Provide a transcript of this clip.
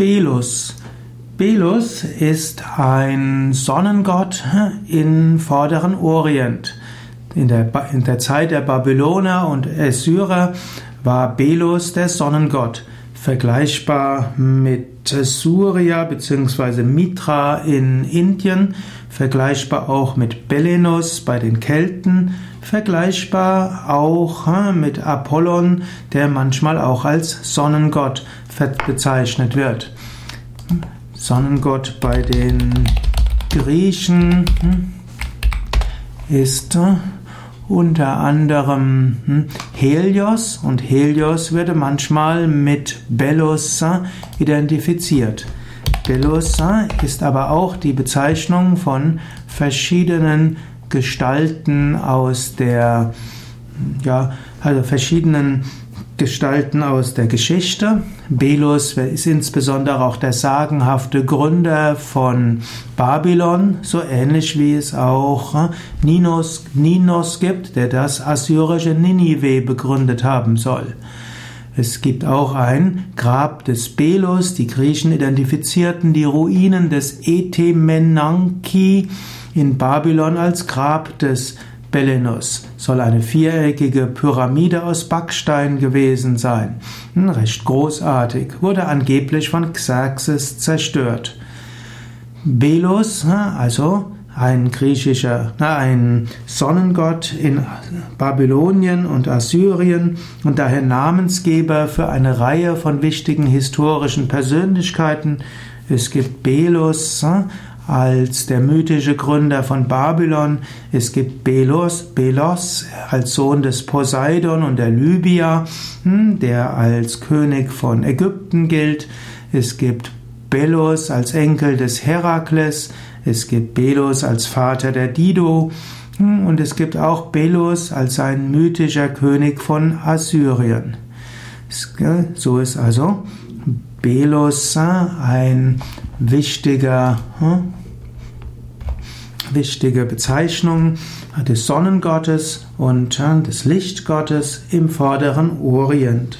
Belus. Belus ist ein Sonnengott im vorderen Orient. In der, in der Zeit der Babyloner und Assyrer war Belus der Sonnengott, vergleichbar mit Surya bzw. Mitra in Indien, vergleichbar auch mit Belenus bei den Kelten, vergleichbar auch mit Apollon, der manchmal auch als Sonnengott bezeichnet wird. Sonnengott bei den Griechen hm, ist unter anderem hm, Helios und Helios wird manchmal mit Belus äh, identifiziert. Belus äh, ist aber auch die Bezeichnung von verschiedenen Gestalten aus der, ja, also verschiedenen Gestalten aus der Geschichte. Belus ist insbesondere auch der sagenhafte Gründer von Babylon, so ähnlich wie es auch äh, Ninos, Ninos gibt, der das assyrische Ninive begründet haben soll. Es gibt auch ein Grab des Belus. Die Griechen identifizierten die Ruinen des Etemenanki in Babylon als Grab des Belenus soll eine viereckige Pyramide aus Backstein gewesen sein. Hm, recht großartig, wurde angeblich von Xerxes zerstört. Belus, hm, also ein griechischer, ein Sonnengott in Babylonien und Assyrien und daher Namensgeber für eine Reihe von wichtigen historischen Persönlichkeiten. Es gibt Belus, hm, als der mythische Gründer von Babylon. Es gibt Belos, Belos als Sohn des Poseidon und der Libya, hm, der als König von Ägypten gilt. Es gibt Belos als Enkel des Herakles. Es gibt Belos als Vater der Dido. Hm, und es gibt auch Belos als ein mythischer König von Assyrien. So ist also Belos ein wichtiger hm, wichtige Bezeichnung des Sonnengottes und des Lichtgottes im vorderen Orient.